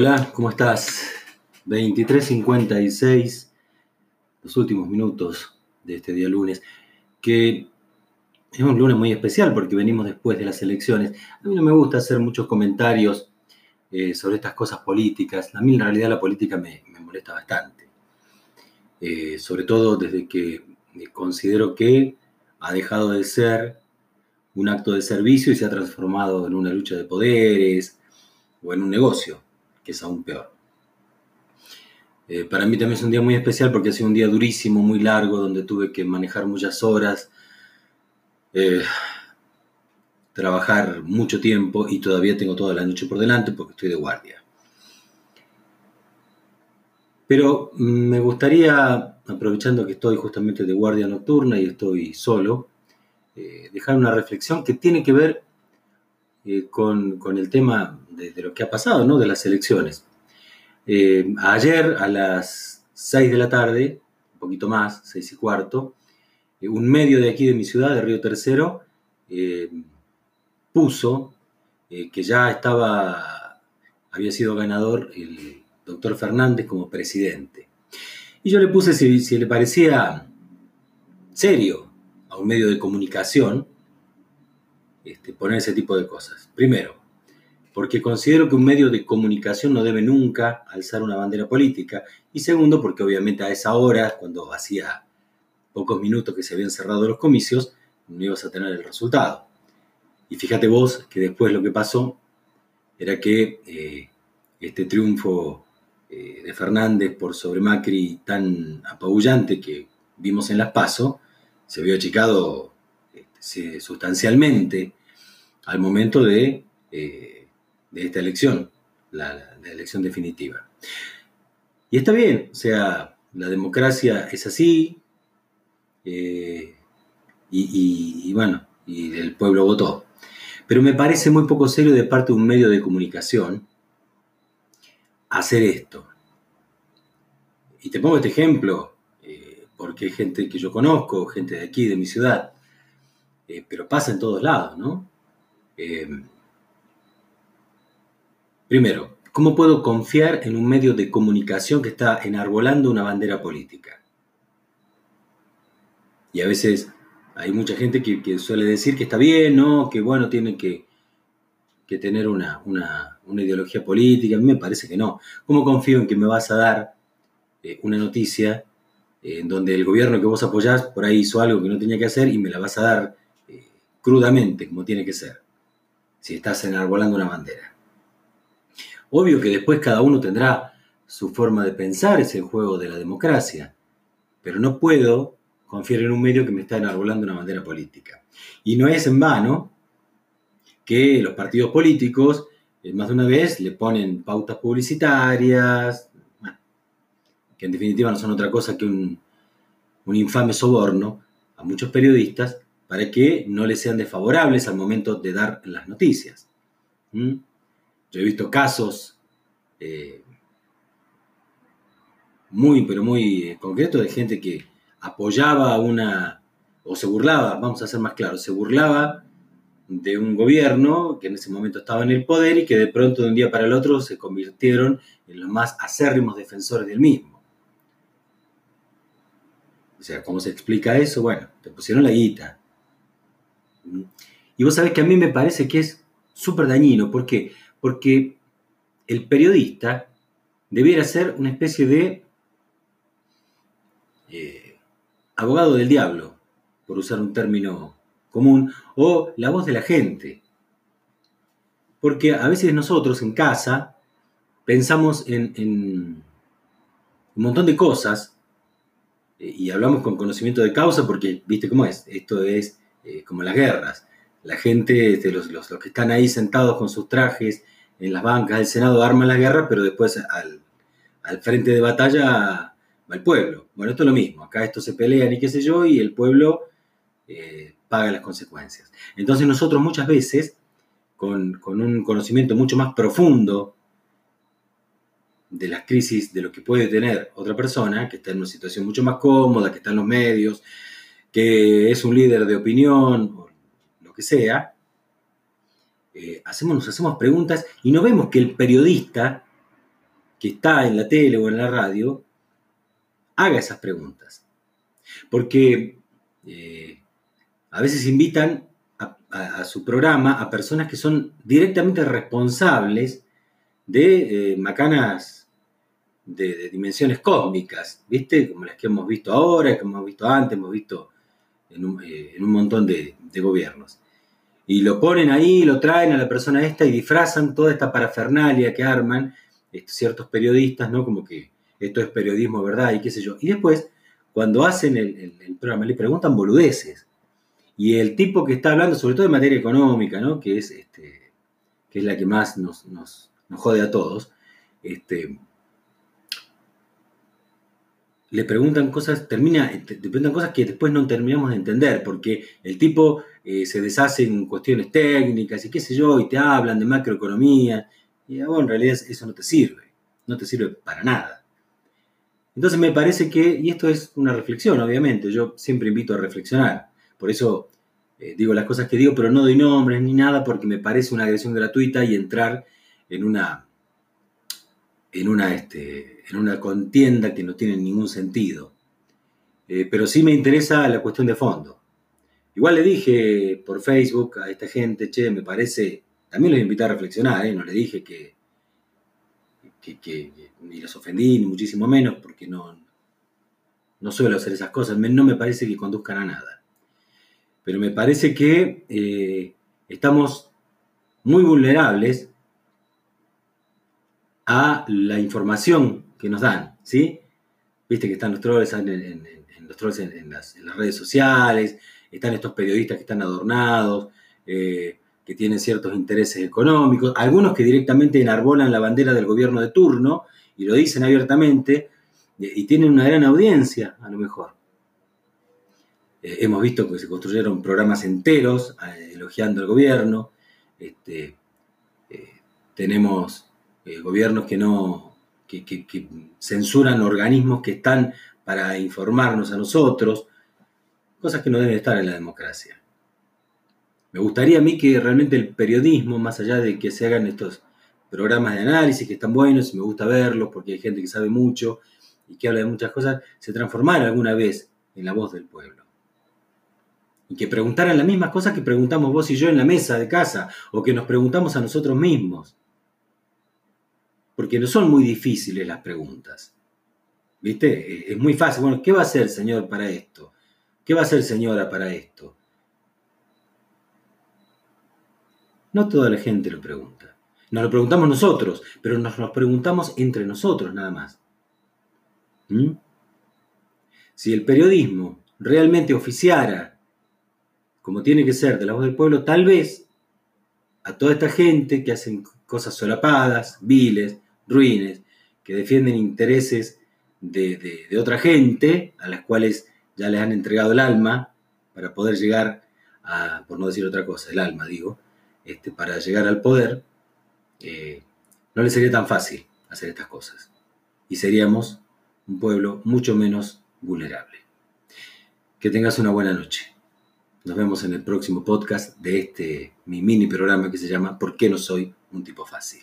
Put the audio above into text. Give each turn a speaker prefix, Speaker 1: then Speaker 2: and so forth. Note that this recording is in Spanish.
Speaker 1: Hola, ¿cómo estás? 23.56, los últimos minutos de este día lunes, que es un lunes muy especial porque venimos después de las elecciones. A mí no me gusta hacer muchos comentarios eh, sobre estas cosas políticas. A mí en realidad la política me, molesta bastante, eh, sobre todo desde que considero que ha dejado de ser un acto de servicio y se ha transformado en una lucha de poderes o en un negocio, que es aún peor. Eh, para mí también es un día muy especial porque ha sido un día durísimo, muy largo, donde tuve que manejar muchas horas, eh, trabajar mucho tiempo y todavía tengo toda la noche por delante porque estoy de guardia. Pero mm, me gustaría, aprovechando que estoy justamente de guardia nocturna y estoy solo, eh, dejar una reflexión que tiene que ver eh, con, el tema de, lo que ha pasado, ¿no? De las elecciones. Eh, ayer a las 6 de la tarde, un poquito más, 6 y cuarto, un medio de aquí de mi ciudad, de Río Tercero, puso que ya estaba, había sido ganador el doctor Fernández como presidente. Y yo le puse si, si le parecía serio a un medio de comunicación este, poner ese tipo de cosas. Primero, porque considero que un medio de comunicación no debe nunca alzar una bandera política. Y segundo, porque obviamente a esa hora, cuando hacía pocos minutos que se habían cerrado los comicios, no ibas a tener el resultado. Y fíjate vos que después lo que pasó era que eh, este triunfo eh, de Fernández por sobre Macri tan apabullante que vimos en Las Paso, se vio achicado este, sustancialmente al momento de, eh, esta elección, la, elección definitiva. Y está bien, o sea, la democracia es así, eh, y, bueno, y el pueblo votó. Pero me parece muy poco serio de parte de un medio de comunicación hacer esto. Y te pongo este ejemplo, porque hay gente que yo conozco, gente de aquí, de mi ciudad, eh, pero pasa en todos lados, ¿no? Eh, primero, ¿cómo puedo confiar en un medio de comunicación que está enarbolando una bandera política? Y a veces hay mucha gente que, suele decir que está bien, ¿no? Que bueno, tiene que, tener una, ideología política. A mí me parece que no. ¿Cómo confío en que me vas a dar eh, una noticia en donde el gobierno que vos apoyás por ahí hizo algo que no tenía que hacer y me la vas a dar eh, crudamente, como tiene que ser, si estás enarbolando una bandera. Obvio que después cada uno tendrá su forma de pensar, es el juego de la democracia, pero no puedo confiar en un medio que me está enarbolando una bandera política. Y no es en vano que los partidos políticos, eh, más de una vez, le ponen pautas publicitarias, que en definitiva no son otra cosa que un, infame soborno a muchos periodistas para que no les sean desfavorables al momento de dar las noticias. ¿Mm? Yo he visto casos eh, muy, pero muy eh, concretos de gente que apoyaba una, o se burlaba, vamos a ser más claros, se burlaba de un gobierno que en ese momento estaba en el poder y que de pronto de un día para el otro se convirtieron en los más acérrimos defensores del mismo. O sea, ¿cómo se explica eso? Bueno, te pusieron la guita. Y vos sabés que a mí me parece que es súper dañino. ¿Por qué? Porque el periodista debiera ser una especie de eh, abogado del diablo, por usar un término común, o la voz de la gente. Porque a veces nosotros en casa pensamos en un montón de cosas y hablamos con conocimiento de causa porque, viste cómo es, esto es eh, como las guerras. La gente, este, los, los, que están ahí sentados con sus trajes en las bancas del Senado arman la guerra, pero después al, al frente de batalla va el pueblo. Bueno, esto es lo mismo, acá esto se pelean y qué sé yo, y el pueblo eh, paga las consecuencias. Entonces nosotros muchas veces, con, con un conocimiento mucho más profundo de las crisis, de lo que puede tener otra persona, que está en una situación mucho más cómoda, que está en los medios, que es un líder de opinión, o lo que sea, eh, hacemos, nos hacemos preguntas y no vemos que el periodista que está en la tele o en la radio haga esas preguntas. Porque eh, a veces invitan a, su programa a personas que son directamente responsables de eh, macanas de, dimensiones cósmicas, ¿viste? Como las que hemos visto ahora, que hemos visto antes, hemos visto en un, eh, montón de, gobiernos. Y lo ponen ahí, lo traen a la persona esta y disfrazan toda esta parafernalia que arman estos ciertos periodistas, ¿no? Como que esto es periodismo, ¿verdad? Y qué sé yo. Y después, cuando hacen el, programa, le preguntan boludeces. Y el tipo que está hablando, sobre todo en materia económica, ¿no? Que es, este, que es la que más nos, nos, nos jode a todos, este, le preguntan cosas, termina, te, preguntan cosas que después no terminamos de entender, porque el tipo eh, se deshace en cuestiones técnicas y qué sé yo, y te hablan de macroeconomía, y ah, bueno, en realidad eso no te sirve, no te sirve para nada. Entonces me parece que, y esto es una reflexión, obviamente, yo siempre invito a reflexionar, por eso eh, digo las cosas que digo, pero no doy nombres ni nada, porque me parece una agresión gratuita y entrar en una, en una, este, en una contienda que no tiene ningún sentido. Eh, pero sí me interesa la cuestión de fondo. Igual le dije por Facebook a esta gente, che, me parece, también los invité a reflexionar, ¿eh? no le dije que, que, ni los ofendí, ni muchísimo menos, porque no, no suelo hacer esas cosas, no me parece que conduzcan a nada. Pero me parece que eh, estamos muy vulnerables a la información que nos dan, ¿sí? Viste que están los trolls en, las, redes sociales, están estos periodistas que están adornados, eh, que tienen ciertos intereses económicos, algunos que directamente enarbolan la bandera del gobierno de turno y lo dicen abiertamente y tienen una gran audiencia, a lo mejor. Eh, hemos visto que se construyeron programas enteros eh, elogiando al gobierno. Este, tenemos gobiernos que no, que, censuran organismos que están para informarnos a nosotros, cosas que no deben estar en la democracia. Me gustaría a mí que realmente el periodismo, más allá de que se hagan estos programas de análisis que están buenos y me gusta verlos porque hay gente que sabe mucho y que habla de muchas cosas, se transformara alguna vez en la voz del pueblo. Y que preguntaran las mismas cosas que preguntamos vos y yo en la mesa de casa o que nos preguntamos a nosotros mismos porque no son muy difíciles las preguntas. ¿Viste? Es muy fácil. Bueno, ¿qué va a hacer el Señor para esto? ¿Qué va a hacer señora para esto? No toda la gente lo pregunta. Nos lo preguntamos nosotros, pero nos lo preguntamos entre nosotros nada más. ¿Mm? Si el periodismo realmente oficiara como tiene que ser de la voz del pueblo, tal vez a toda esta gente que hacen cosas solapadas, viles, ruines, que defienden intereses de, otra gente, a las cuales ya les han entregado el alma para poder llegar a, por no decir otra cosa, el alma digo, este, para llegar al poder, eh, no les sería tan fácil hacer estas cosas. Y seríamos un pueblo mucho menos vulnerable. Que tengas una buena noche. Nos vemos en el próximo podcast de este mi mini programa que se llama ¿Por qué no soy un tipo fácil?